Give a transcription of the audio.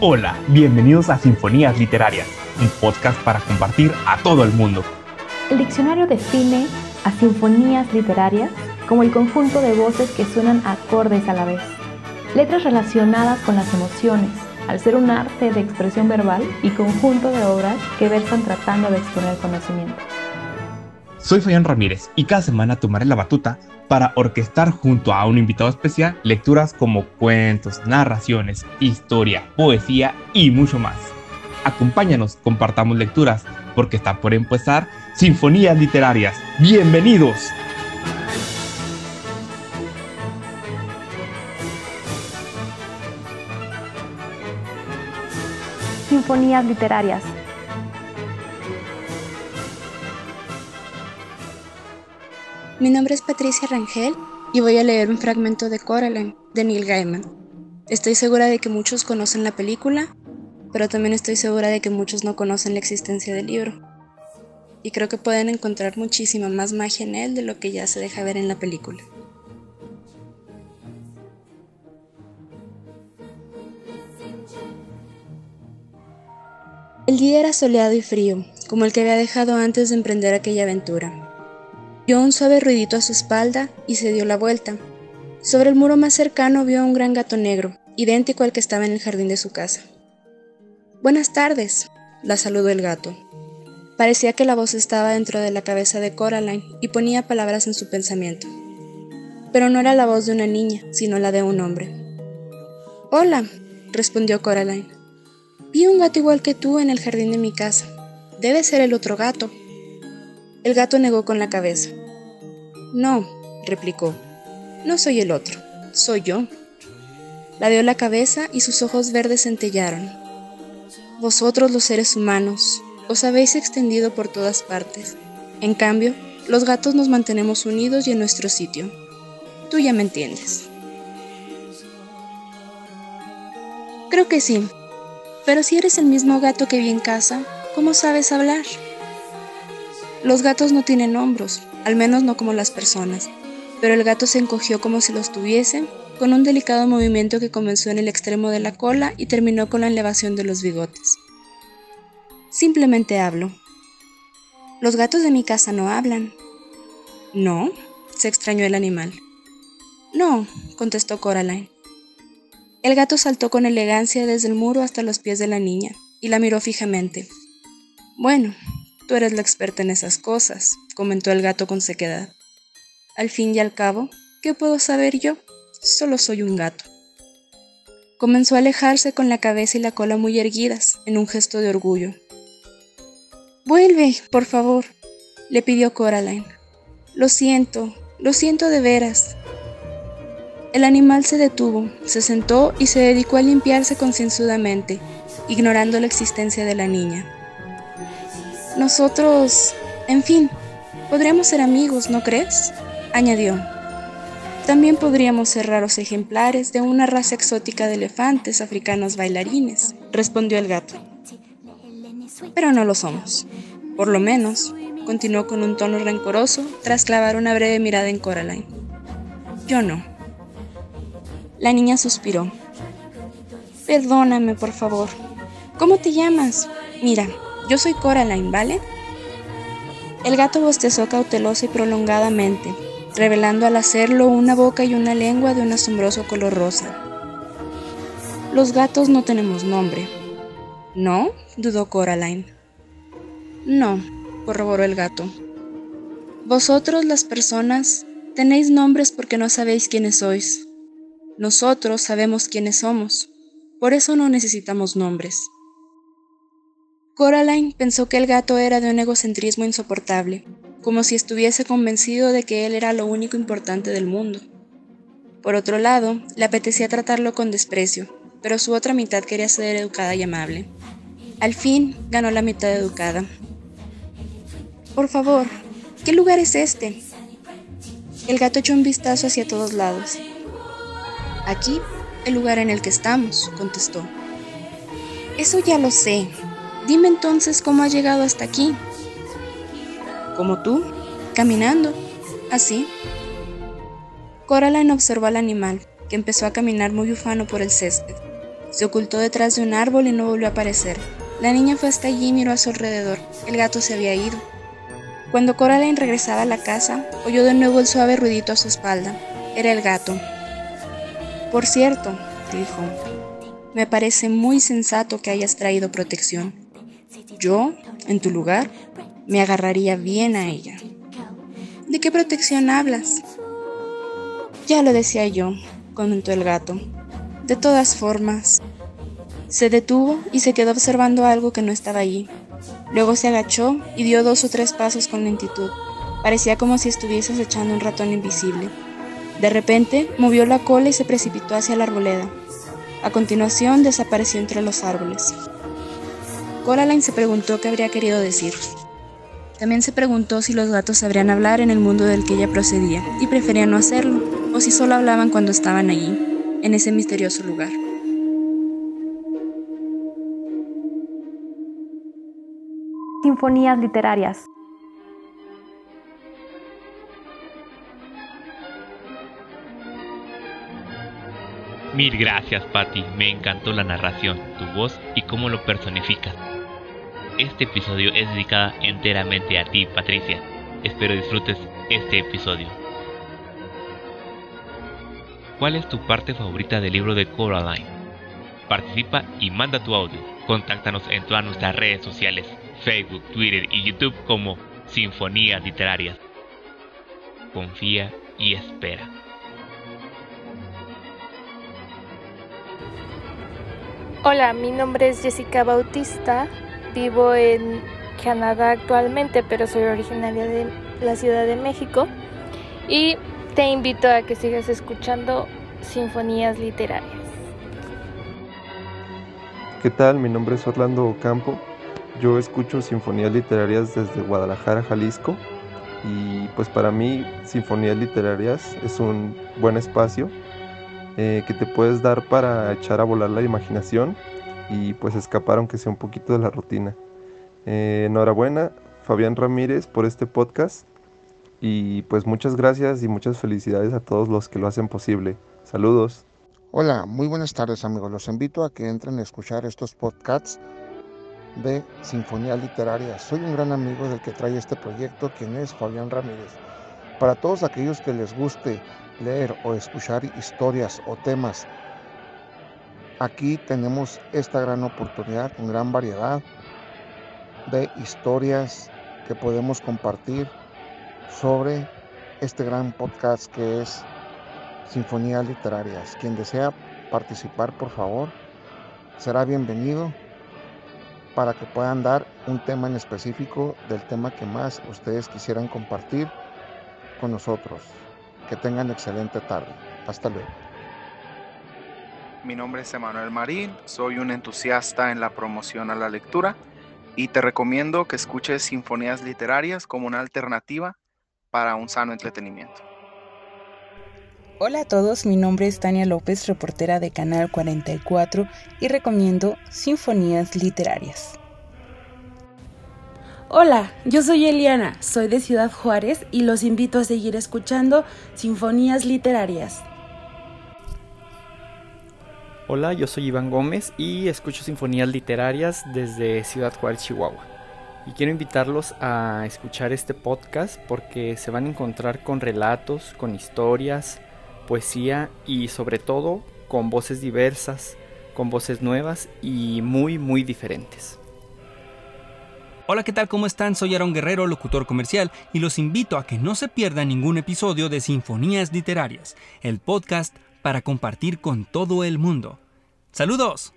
Hola, bienvenidos a Sinfonías Literarias, un podcast para compartir a todo el mundo. El diccionario define a sinfonías literarias como el conjunto de voces que suenan acordes a la vez. Letras relacionadas con las emociones, al ser un arte de expresión verbal y conjunto de obras que versan tratando de exponer conocimiento. Soy Fabián Ramírez y cada semana tomaré la batuta para orquestar junto a un invitado especial lecturas como cuentos, narraciones, historia, poesía y mucho más. Acompáñanos, compartamos lecturas, porque está por empezar Sinfonías Literarias. ¡Bienvenidos! Sinfonías Literarias Mi nombre es Patricia Rangel y voy a leer un fragmento de Coraline de Neil Gaiman. Estoy segura de que muchos conocen la película, pero también estoy segura de que muchos no conocen la existencia del libro. Y creo que pueden encontrar muchísima más magia en él de lo que ya se deja ver en la película. El día era soleado y frío, como el que había dejado antes de emprender aquella aventura. Oyó un suave ruidito a su espalda y se dio la vuelta. Sobre el muro más cercano vio a un gran gato negro, idéntico al que estaba en el jardín de su casa. Buenas tardes, la saludó el gato. Parecía que la voz estaba dentro de la cabeza de Coraline y ponía palabras en su pensamiento. Pero no era la voz de una niña, sino la de un hombre. Hola, respondió Coraline. Vi un gato igual que tú en el jardín de mi casa. Debe ser el otro gato. El gato negó con la cabeza. No, replicó. No soy el otro, soy yo. Ladeó la cabeza y sus ojos verdes centellaron. Vosotros los seres humanos os habéis extendido por todas partes. En cambio, los gatos nos mantenemos unidos y en nuestro sitio. Tú ya me entiendes. Creo que sí. Pero si eres el mismo gato que vi en casa, ¿cómo sabes hablar? Los gatos no tienen hombros, al menos no como las personas, pero el gato se encogió como si los tuviese, con un delicado movimiento que comenzó en el extremo de la cola y terminó con la elevación de los bigotes. Simplemente hablo. Los gatos de mi casa no hablan. ¿No? se extrañó el animal. No, contestó Coraline. El gato saltó con elegancia desde el muro hasta los pies de la niña y la miró fijamente. Bueno, Tú eres la experta en esas cosas, comentó el gato con sequedad. Al fin y al cabo, ¿qué puedo saber yo? Solo soy un gato. Comenzó a alejarse con la cabeza y la cola muy erguidas, en un gesto de orgullo. Vuelve, por favor, le pidió Coraline. Lo siento, lo siento de veras. El animal se detuvo, se sentó y se dedicó a limpiarse concienzudamente, ignorando la existencia de la niña. Nosotros, en fin, podríamos ser amigos, ¿no crees? añadió. También podríamos ser raros ejemplares de una raza exótica de elefantes africanos bailarines, respondió el gato. Pero no lo somos. Por lo menos, continuó con un tono rencoroso tras clavar una breve mirada en Coraline. Yo no. La niña suspiró. Perdóname, por favor. ¿Cómo te llamas? Mira, yo soy Coraline, ¿vale? El gato bostezó cautelosa y prolongadamente, revelando al hacerlo una boca y una lengua de un asombroso color rosa. Los gatos no tenemos nombre. ¿No? dudó Coraline. No, corroboró el gato. Vosotros, las personas, tenéis nombres porque no sabéis quiénes sois. Nosotros sabemos quiénes somos, por eso no necesitamos nombres. Coraline pensó que el gato era de un egocentrismo insoportable, como si estuviese convencido de que él era lo único importante del mundo. Por otro lado, le apetecía tratarlo con desprecio, pero su otra mitad quería ser educada y amable. Al fin, ganó la mitad educada. Por favor, ¿qué lugar es este? El gato echó un vistazo hacia todos lados. Aquí, el lugar en el que estamos, contestó. Eso ya lo sé, Dime entonces cómo has llegado hasta aquí. Como tú, caminando, así. Coraline observó al animal, que empezó a caminar muy ufano por el césped. Se ocultó detrás de un árbol y no volvió a aparecer. La niña fue hasta allí y miró a su alrededor. El gato se había ido. Cuando Coraline regresaba a la casa, oyó de nuevo el suave ruidito a su espalda. Era el gato. Por cierto, dijo, me parece muy sensato que hayas traído protección. Yo, en tu lugar, me agarraría bien a ella. ¿De qué protección hablas? Ya lo decía yo, comentó el gato. De todas formas, se detuvo y se quedó observando algo que no estaba allí. Luego se agachó y dio dos o tres pasos con lentitud. Parecía como si estuviese echando un ratón invisible. De repente, movió la cola y se precipitó hacia la arboleda. A continuación, desapareció entre los árboles. Coraline se preguntó qué habría querido decir. También se preguntó si los gatos sabrían hablar en el mundo del que ella procedía, y prefería no hacerlo, o si solo hablaban cuando estaban allí, en ese misterioso lugar. Sinfonías literarias. Mil gracias, Patty. Me encantó la narración, tu voz y cómo lo personificas. Este episodio es dedicado enteramente a ti, Patricia. Espero disfrutes este episodio. ¿Cuál es tu parte favorita del libro de Coraline? Participa y manda tu audio. Contáctanos en todas nuestras redes sociales, Facebook, Twitter y YouTube como Sinfonías Literarias. Confía y espera. Hola, mi nombre es Jessica Bautista, vivo en Canadá actualmente, pero soy originaria de la Ciudad de México y te invito a que sigas escuchando Sinfonías Literarias. ¿Qué tal? Mi nombre es Orlando Ocampo. Yo escucho Sinfonías Literarias desde Guadalajara, Jalisco. Y pues para mí Sinfonías Literarias es un buen espacio eh, que te puedes dar para echar a volar la imaginación y pues escapar aunque sea un poquito de la rutina. Eh, enhorabuena, Fabián Ramírez, por este podcast y pues muchas gracias y muchas felicidades a todos los que lo hacen posible. Saludos. Hola, muy buenas tardes amigos. Los invito a que entren a escuchar estos podcasts de Sinfonía Literaria. Soy un gran amigo del que trae este proyecto, quien es Fabián Ramírez. Para todos aquellos que les guste leer o escuchar historias o temas, aquí tenemos esta gran oportunidad con gran variedad de historias que podemos compartir sobre este gran podcast que es Sinfonías Literarias. Quien desea participar, por favor, será bienvenido para que puedan dar un tema en específico del tema que más ustedes quisieran compartir con nosotros. Que tengan excelente tarde. Hasta luego. Mi nombre es Emanuel Marín, soy un entusiasta en la promoción a la lectura y te recomiendo que escuches sinfonías literarias como una alternativa para un sano entretenimiento. Hola a todos, mi nombre es Tania López, reportera de Canal 44 y recomiendo Sinfonías Literarias. Hola, yo soy Eliana, soy de Ciudad Juárez y los invito a seguir escuchando Sinfonías Literarias. Hola, yo soy Iván Gómez y escucho Sinfonías Literarias desde Ciudad Juárez, Chihuahua. Y quiero invitarlos a escuchar este podcast porque se van a encontrar con relatos, con historias, poesía y sobre todo con voces diversas, con voces nuevas y muy muy diferentes. Hola, ¿qué tal? ¿Cómo están? Soy Aaron Guerrero, locutor comercial, y los invito a que no se pierdan ningún episodio de Sinfonías Literarias, el podcast para compartir con todo el mundo. ¡Saludos!